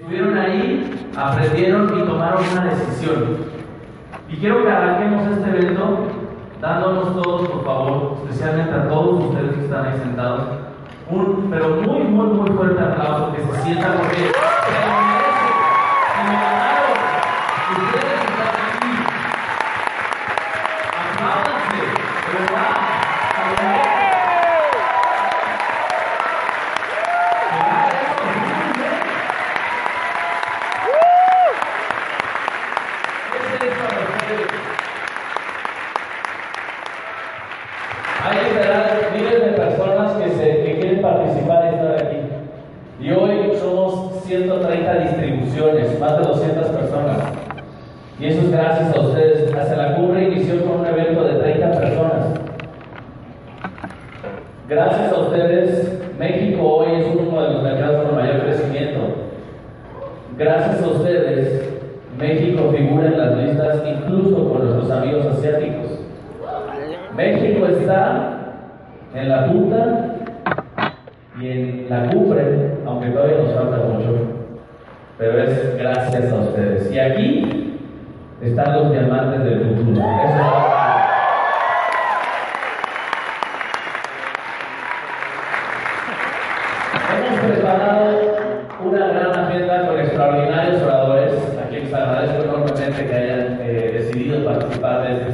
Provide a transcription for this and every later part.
Estuvieron ahí, aprendieron y tomaron una decisión. Y quiero que arranquemos este evento dándonos todos, por favor, especialmente a todos ustedes que están ahí sentados, un, pero muy, muy, muy fuerte aplauso, que se sienta porque se lo merecen, se lo ganaron. Ustedes están aquí. Apláudanse, de verdad. Hay literal miles de personas que, se, que quieren participar y estar aquí. Y hoy somos 130 distribuciones, más de 200 personas. Y eso es gracias a ustedes. Hacia la cumbre inició con un evento de 30 personas. Gracias a ustedes, México hoy es uno de los mercados con mayor crecimiento. Gracias a ustedes, México figura en las listas incluso con nuestros amigos asiáticos. México está en la punta y en la cumbre, aunque todavía nos falta mucho, pero es gracias a ustedes. Y aquí están los diamantes del futuro. Eso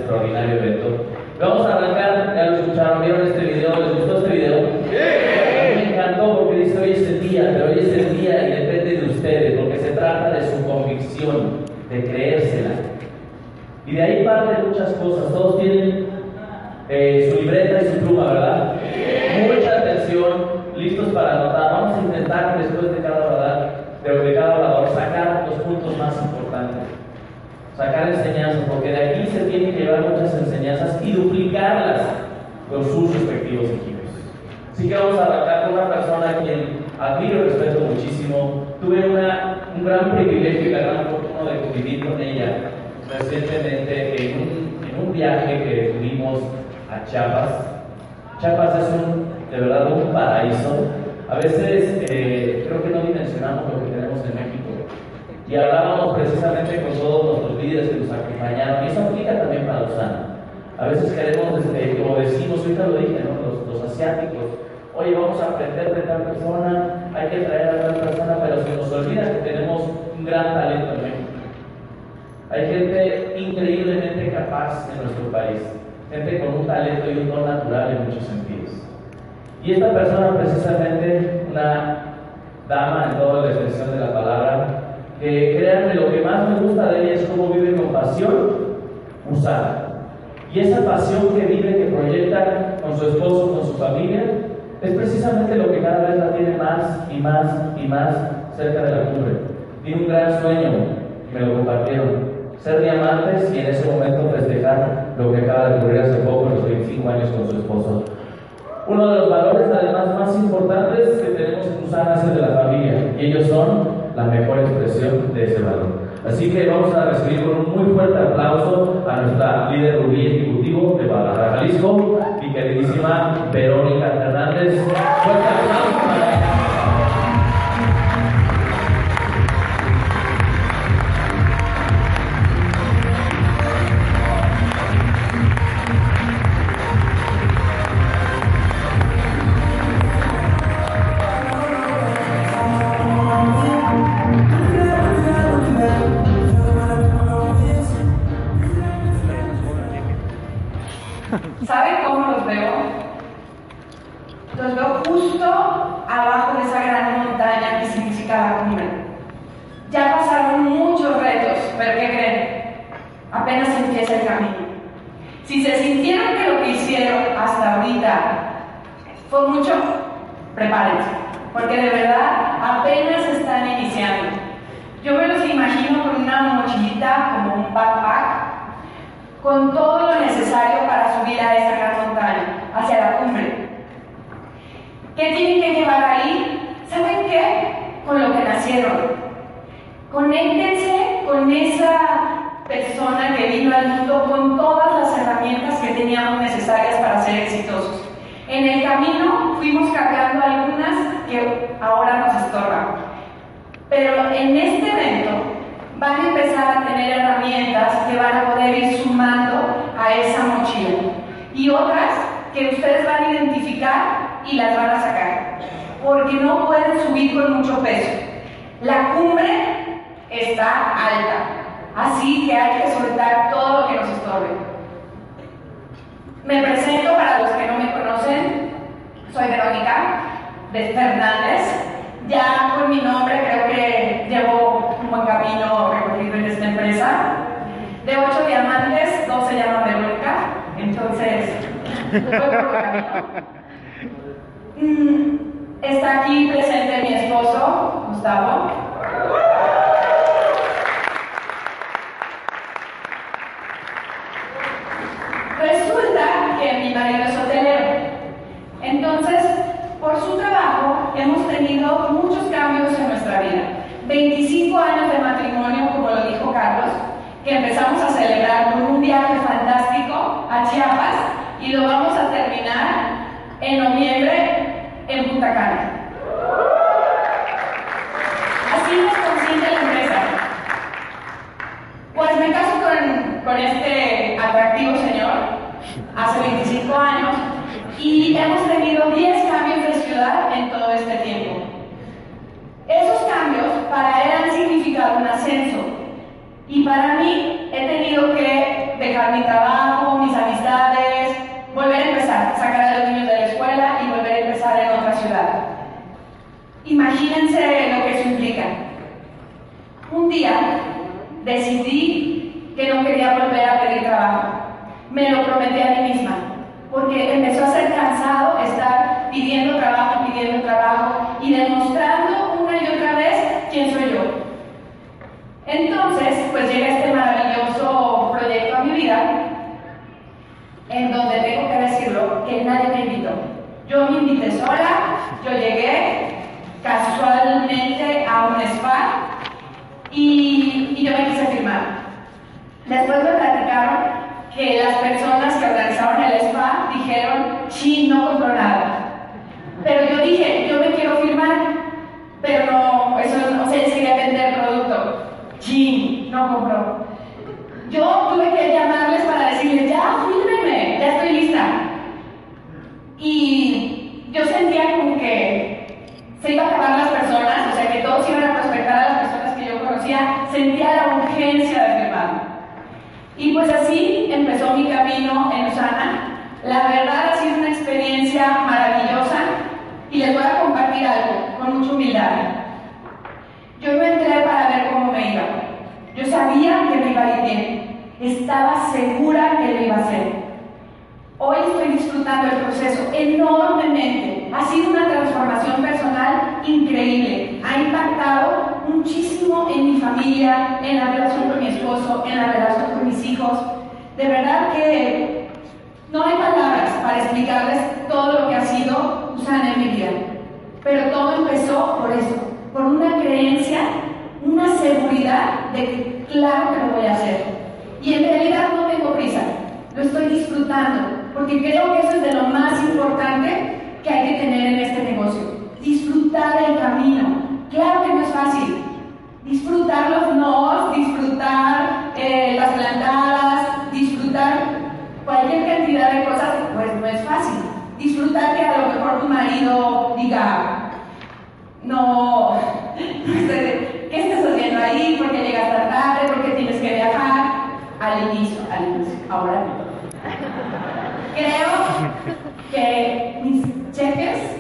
extraordinario evento. Vamos a arrancar, ya lo escucharon, vieron este video, ¿les gustó este video? A mí me encantó porque dice hoy es el día, pero hoy es el día y depende de ustedes, porque se trata de su convicción, de creérsela. Y de ahí parten muchas cosas, todos tienen eh, su libreta y su pluma, ¿verdad? Mucha atención, listos para anotar. Vamos a intentar después de cada orador, de cada orador sacar los puntos más importantes, sacar enseñanzas, porque de aquí se tienen que llevar muchas enseñanzas y duplicarlas con sus respectivos equipos. Así que vamos a arrancar con una persona a quien admiro y respeto muchísimo. Tuve una, un gran privilegio y la gran fortuna de convivir con ella recientemente en un, en un viaje que tuvimos a Chiapas. Chiapas es un, de verdad un paraíso. A veces eh, creo que no dimensionamos lo que tenemos en México. Y hablábamos precisamente con todos nuestros líderes que nos acompañaron, y eso aplica también para Usana. A veces queremos, este, como decimos, ahorita lo dije, ¿no? los, los asiáticos, oye, vamos a aprender de tal persona, hay que traer a tal persona, pero se nos olvida que tenemos un gran talento en México. Hay gente increíblemente capaz en nuestro país, gente con un talento y un don natural en muchos sentidos. Y esta persona, precisamente, una dama en toda la extensión de la palabra, que créanme, lo que más me gusta de ella es cómo vive con pasión usada. Y esa pasión que vive, que proyecta con su esposo, con su familia, es precisamente lo que cada vez la tiene más y más y más cerca de la cumbre. Tiene un gran sueño, me lo compartieron, ser diamantes y en ese momento festejar lo que acaba de ocurrir hace poco, los 25 años con su esposo. Uno de los valores además más importantes que tenemos en Usana es el de la familia y ellos son la mejor expresión de ese valor. Así que vamos a recibir con un muy fuerte aplauso a nuestra líder rubí ejecutivo de Guadalajara, Jalisco, mi queridísima Verónica Hernández. Fuerte aplauso. Porque de verdad apenas están imagino con una mochilita como un backpack, con todo lo necesario para subir a esa gran montaña, hacia la cumbre. ¿Qué tienen que llevar ahí? ¿Saben qué? Con lo que nacieron. Conéctense con esa persona que vino al mundo con todas las herramientas que teníamos necesarias para ser exitosos. En el camino fuimos cargando algunas que ahora nos estorban. Pero en este evento van a empezar a tener herramientas que van a poder ir sumando a esa mochila. Y otras que ustedes van a identificar y las van a sacar. Porque no pueden subir con mucho peso. La cumbre está alta. Así que hay que soltar todo lo que nos estorbe. Me presento para los que no me Soy Verónica de Fernández. Ya con mi nombre creo que llevo un buen camino recorrido en esta empresa. De ocho diamantes, dos se llaman Verónica. Entonces, mm, está aquí presente mi esposo, Gustavo. Resulta que mi marido es hotelero. Entonces, por su trabajo hemos tenido muchos cambios en nuestra vida. 25 años de matrimonio, como lo dijo Carlos, que empezamos a celebrar con un viaje fantástico a Chiapas y lo vamos a terminar en noviembre en Punta Cana. Así nos consigue la empresa. Pues me caso con, con este atractivo señor hace 25 años y hemos tenido 10 cambios de ciudad en todo este tiempo. Esos cambios para él han significado un ascenso y para mí he tenido que dejar mi trabajo, mis amistades, volver a empezar, sacar a los niños de la escuela y volver a empezar en otra ciudad. Imagínense lo que eso implica. Un día decidí que no quería volver a pedir trabajo. Me lo prometí a mí misma porque empezó a ser cansado estar pidiendo trabajo, pidiendo trabajo y demostrando una y otra vez quién soy yo. Entonces, pues llega este maravilloso proyecto a mi vida, en donde tengo que decirlo, que nadie me invitó. Yo me invité sola, yo llegué casualmente a un spa y, yo me quise firmar. Después me platicaron que las personas que organizaron el spa dijeron, sí, no compró nada. Pero yo dije, yo me quiero firmar, pero no, eso no quería vender el producto. Sí, no compró. Yo tuve que llamarles para decirles, ya, fírmenme, ya estoy lista. Y yo sentía como que se iba a acabar las personas, o sea, que todos iban a prospectar a las personas que yo conocía, sentía la urgencia de firmar. Y pues así empezó mi camino en Usana. La verdad ha sido una experiencia maravillosa y les voy a compartir algo con mucha humildad. Yo no entré para ver cómo me iba. Yo sabía que me iba a ir bien. Estaba segura que lo iba a hacer. Hoy estoy disfrutando el proceso enormemente. Ha sido una transformación personal increíble. Ha impactado muchísimo en mi familia, en la relación con mi esposo, en la relación con mis hijos. De verdad que no hay palabras para explicarles todo lo que ha sido Usana en mi vida. Pero todo empezó por eso, por una creencia, una seguridad de que claro que lo voy a hacer. Y en realidad no tengo prisa, lo estoy disfrutando, porque creo que eso es de lo más importante que hay que tener en este negocio. Disfrutar el camino. Claro que no es fácil. Disfrutar los nos, disfrutar eh, las plantadas, disfrutar cualquier cantidad de cosas, pues no es fácil. Disfrutar que a lo mejor tu marido diga, no, ¿qué estás haciendo ahí? ¿Por qué llegas tan tarde? ¿Por qué tienes que viajar? Al inicio, al inicio, ahora no. Creo que mis cheques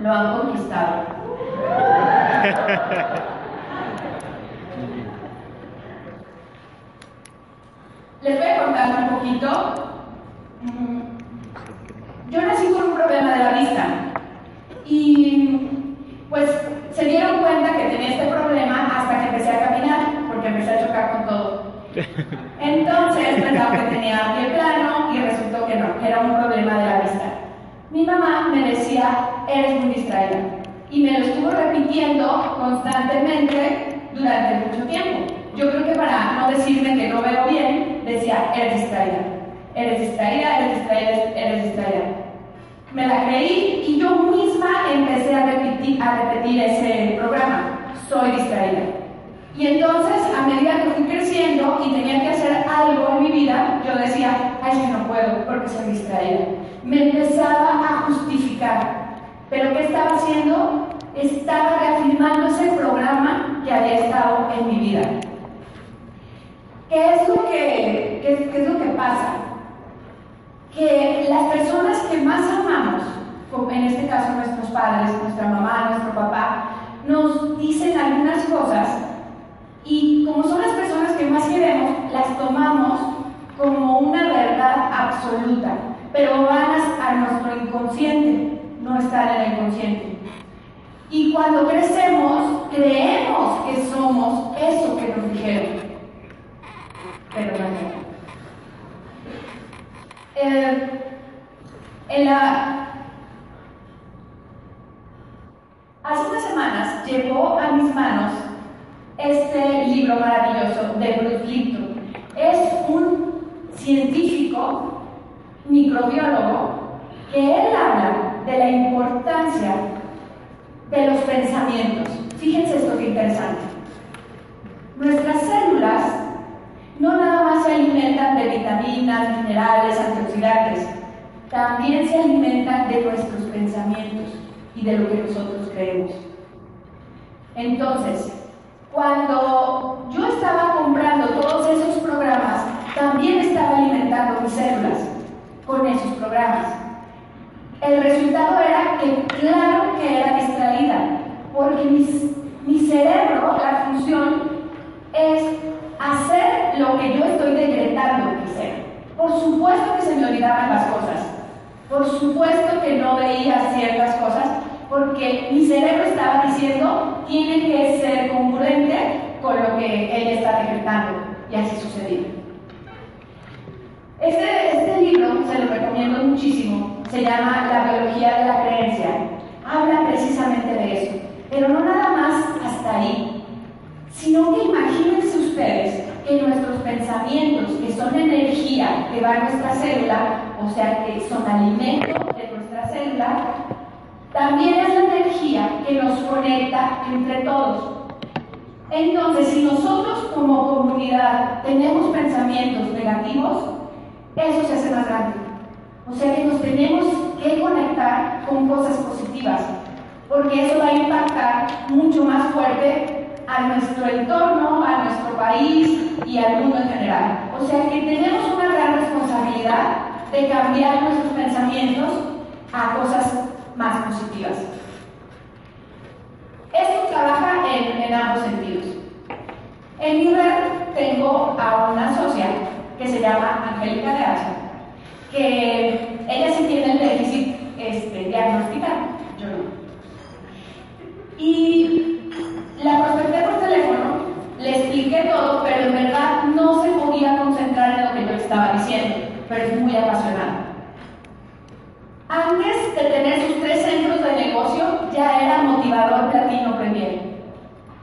lo han conquistado. Les voy a contar un poquito. Mm, yo nací con un problema de la vista y pues se dieron cuenta que tenía este problema hasta que empecé a caminar, porque empecé a chocar con todo. Entonces pensaba que tenía pie plano y resultó que no, que era un problema de la vista. Mi mamá me decía, eres muy distraída. Y me lo estuvo repitiendo constantemente durante mucho tiempo. Yo creo que para no decirme que no veo bien, decía, eres distraída, eres distraída, eres distraída, eres distraída. Me la creí y yo misma empecé a repetir, a repetir ese programa, soy distraída. Y entonces, a medida que fui creciendo y tenía que hacer algo en mi vida, yo decía, ay, que no puedo porque soy distraída. Me empezaba a justificar. Pero ¿qué estaba haciendo? Estaba reafirmando ese programa que había estado en mi vida. ¿Qué es lo que, qué, es lo que pasa? Que las personas que más amamos, como en este caso nuestros padres, nuestra mamá, nuestro papá, nos dicen algunas cosas y como son las personas que más queremos, las tomamos como una verdad absoluta, pero van a, nuestro inconsciente, no están en el inconsciente. Y cuando crecemos, creemos que somos eso que nos dijeron pero no. Eh, en hace unas semanas llegó a mis manos este libro maravilloso de Bruce Lipton. Es un científico, microbiólogo, que él habla de la importancia de los pensamientos. Fíjense esto que interesante. Nuestras células no nada más se alimentan de vitaminas, minerales, antioxidantes, también se alimentan de nuestros pensamientos y de lo que nosotros creemos. Entonces, cuando yo estaba comprando todos esos programas, también estaba alimentando mis células con esos programas. El resultado era que claro que era distraída, porque mi cerebro, la función es hacer lo que yo estoy decretando que ser. Por supuesto que se me olvidaban las cosas. Por supuesto que no veía ciertas cosas mi cerebro estaba diciendo tiene que ser congruente con lo que ella está decretando. Y así sucedió. Este, este libro se lo recomiendo muchísimo. Se llama La biología de la creencia. Habla precisamente de eso. Pero no nada más hasta ahí sino que imagínense ustedes que nuestros pensamientos, que son energía que va a nuestra célula, o sea que son alimento de nuestra célula, también es la energía que nos conecta entre todos. Entonces, si nosotros como comunidad tenemos pensamientos negativos, eso se hace más grande. O sea que nos tenemos que conectar con cosas positivas, porque eso va a impactar mucho más fuerte a nuestro entorno, a nuestro país y al mundo en general. O sea que tenemos una gran responsabilidad de cambiar nuestros pensamientos a cosas más positivas. Esto trabaja en, ambos sentidos. En mi red tengo a una socia que se llama Angélica de Asia, que ella sí tiene el déficit este, diagnosticado, yo no. Y la prospecté por teléfono, le expliqué todo, pero en verdad no se podía concentrar en lo que yo estaba diciendo, pero es muy apasionada. Antes de tener sus tres centros de negocio, ya era motivador platino premier.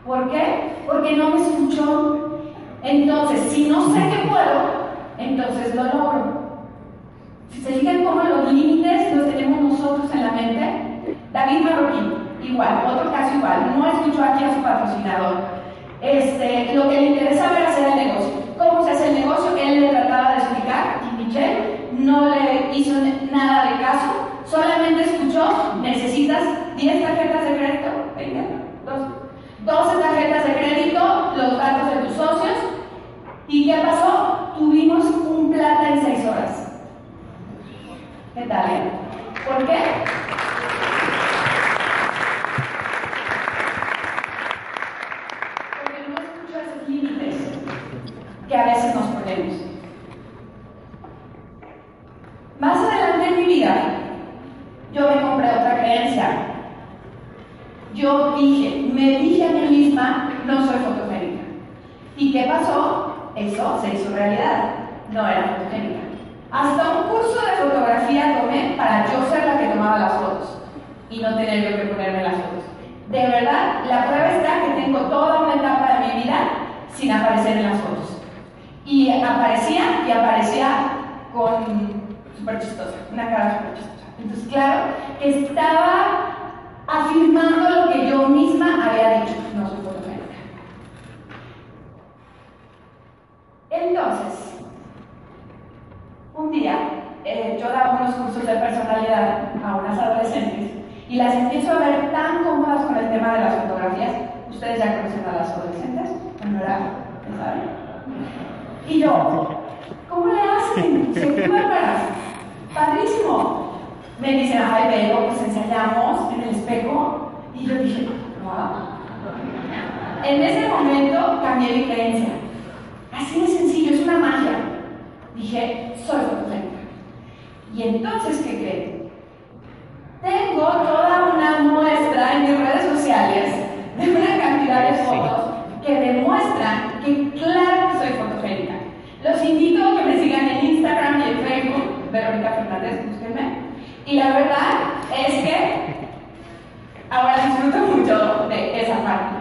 ¿Por qué? Porque no me escuchó. Entonces, si no sé que puedo, entonces lo logro. Si se fijan cómo los límites los tenemos nosotros en la mente, Igual, otro caso igual, no escuchó aquí a su patrocinador. Este, lo que le interesaba era hacer el negocio. ¿Cómo se hace el negocio? Él le trataba de explicar y Michelle no le hizo nada de caso, solamente escuchó, necesitas 10 tarjetas de crédito, 20, 12 tarjetas de crédito, los datos de tus socios. ¿Y qué pasó? Tuvimos un plata en 6 horas. ¿Qué tal? Eh? ¿Por qué? que a veces nos ponemos. Más adelante en mi vida, yo me compré otra creencia. Yo dije, me dije a mí misma, no soy fotogénica. ¿Y qué pasó? Eso se hizo realidad. No era fotogénica. Hasta un curso de fotografía tomé para yo ser la que tomaba las fotos y no tener yo que ponerme las fotos. De verdad, la prueba está que tengo toda una etapa de mi vida sin aparecer en las fotos. Y aparecía y aparecía con súper chistosa, una cara súper chistosa. Entonces, claro, estaba afirmando lo que yo misma había dicho, no soy fotogénica. Entonces, un día eh, yo daba unos cursos de personalidad a unas adolescentes y las empiezo a ver tan cómodas con el tema de las fotografías. Ustedes ya conocen a las adolescentes, en verdad, ¿saben? Y yo, ¿cómo le hacen? ¿Se bárbaras? Padrísimo. Me dicen, ay, veo, pues ensayamos en el espejo. Y yo dije, wow. En ese momento cambié mi creencia. Así de sencillo, es una magia. Dije, soy fotogénica. Y entonces, ¿qué creen? Tengo toda una muestra en mis redes sociales de una cantidad de fotos que demuestran que claro que soy fotogénica. Los invito a que me sigan en Instagram y en Facebook, Verónica Fernández, búsquenme. Y la verdad es que ahora disfruto mucho de esa parte.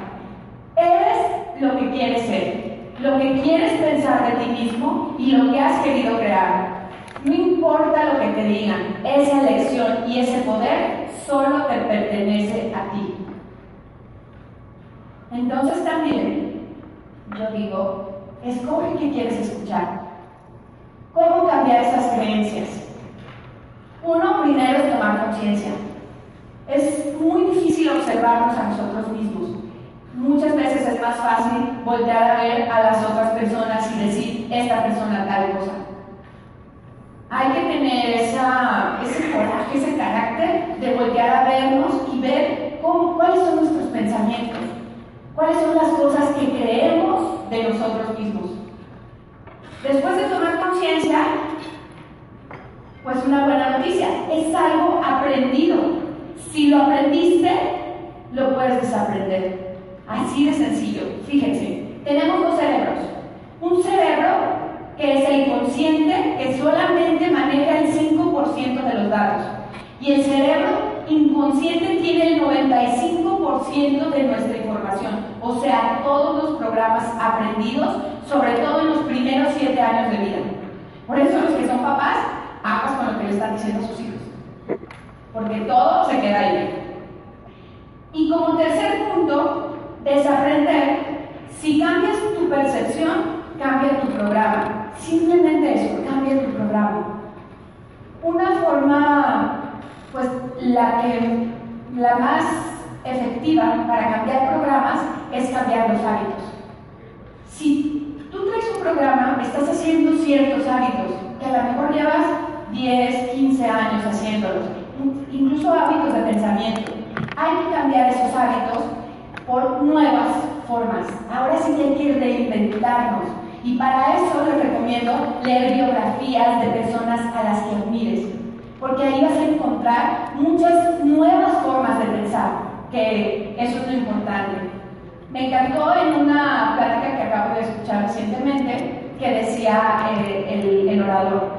Eres lo que quieres ser, lo que quieres pensar de ti mismo y lo que has querido crear. No importa lo que te digan, esa elección y ese poder solo te pertenece a ti. Entonces también yo digo, escoge qué quieres escuchar. ¿Cómo cambiar esas creencias? Uno, primero es tomar conciencia. Es muy difícil observarnos a nosotros mismos. Muchas veces es más fácil voltear a ver a las otras personas y decir, esta persona tal cosa hay que tener esa, ese coraje, ese carácter de voltear a vernos y ver cómo, cuáles son nuestros pensamientos, cuáles son las cosas que creemos de nosotros mismos. Después de tomar conciencia, pues una buena noticia, es algo aprendido. Si lo aprendiste, lo puedes desaprender. Así de sencillo. Fíjense, tenemos dos cerebros. Un cerebro que es el consciente, que solamente maneja el 5% de los datos. Y el cerebro inconsciente tiene el 95% de nuestra información, o sea, todos los programas aprendidos, sobre todo en los primeros 7 años de vida. Por eso los que son papás, aguas con lo que le están diciendo a sus hijos, porque todo se queda ahí. Y como tercer punto, desaprender, si cambias tu percepción, cambia tu programa. Simplemente eso, cambia tu programa. Una forma, pues la que la más efectiva para cambiar programas es cambiar los hábitos. Si tú traes un programa, estás haciendo ciertos hábitos que a lo mejor llevas 10, 15 años haciéndolos, incluso hábitos de pensamiento. Hay que cambiar esos hábitos por nuevas formas. Ahora sí hay que reinventarnos y para eso les recomiendo leer biografías de personas a las que admires, porque ahí vas a encontrar muchas nuevas formas de pensar, que eso es lo importante. Me encantó en una plática que acabo de escuchar recientemente que decía eh, el, orador,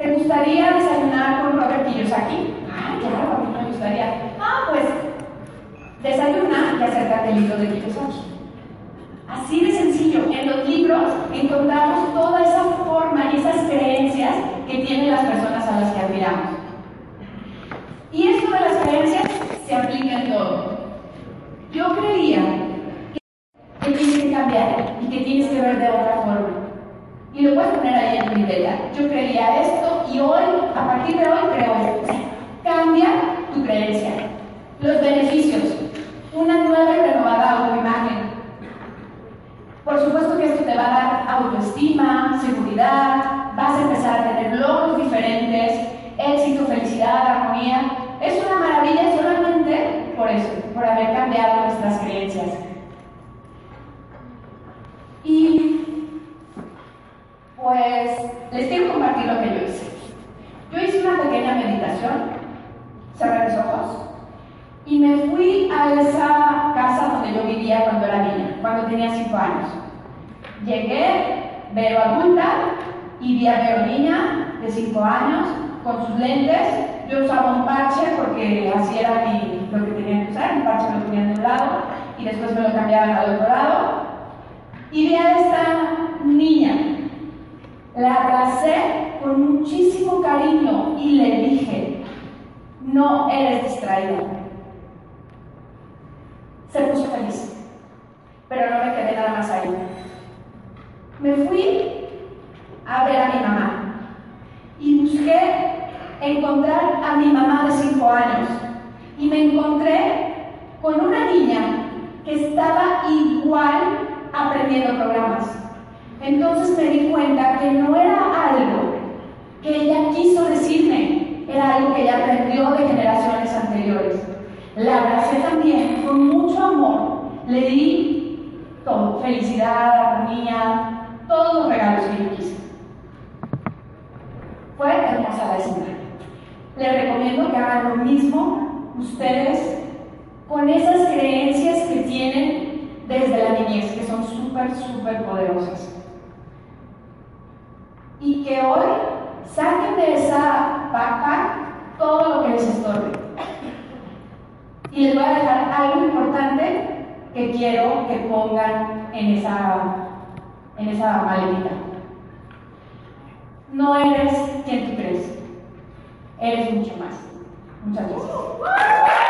¿te gustaría desayunar con Robert Kiyosaki? Ah, claro, a mí me gustaría. Ah, pues desayuna y acércate al libro de Kiyosaki. Así de sencillo, en los libros encontramos toda esa forma y esas creencias que tienen las personas a las que admiramos. Y esto de las creencias se aplica en todo. Yo creía que tienes que cambiar y que tienes que ver de otra forma. Y lo puedes poner ahí en tu idea. Yo creía esto y hoy, a partir de hoy, creo esto. Cambia tu creencia. Los beneficios. Una nueva y renovada autoimagen por supuesto que esto te va a dar autoestima, seguridad, vas a empezar a tener logros diferentes, éxito, felicidad, armonía. Es una maravilla solamente por eso, por haber cambiado nuestras creencias. Y pues les quiero compartir lo que yo hice. Yo hice una pequeña meditación, cerré mis ojos y me fui a esa casa donde yo vivía cuando era niña, cuando tenía 5 años. Llegué, veo adulta y vi a Vero niña de 5 años con sus lentes. Yo usaba un parche porque así era mi, lo que tenía que usar, un parche lo tenía de un lado y después me lo cambiaban al otro lado. Y vi a esta niña. La abracé con muchísimo cariño y le dije, no eres distraída. Se puso feliz, pero no me quedé nada más ahí. Me fui a ver a mi mamá y busqué encontrar a mi mamá de 5 años y me encontré con una niña que estaba igual aprendiendo programas. Entonces me di cuenta que no era algo que ella quiso decirme, era algo que ella aprendió de generaciones anteriores. La abracé también con mucho amor, le di todo, felicidad, armonía, todos los regalos que yo quise. Fue hermosa la escena. Les recomiendo que hagan lo mismo ustedes con esas creencias que tienen desde la niñez, que son súper, súper poderosas. Que hoy saquen de esa backpack todo lo que les estorbe. Y les voy a dejar algo importante que quiero que pongan en esa, en esa maletita. No eres quien tú crees, eres mucho más. Muchas gracias.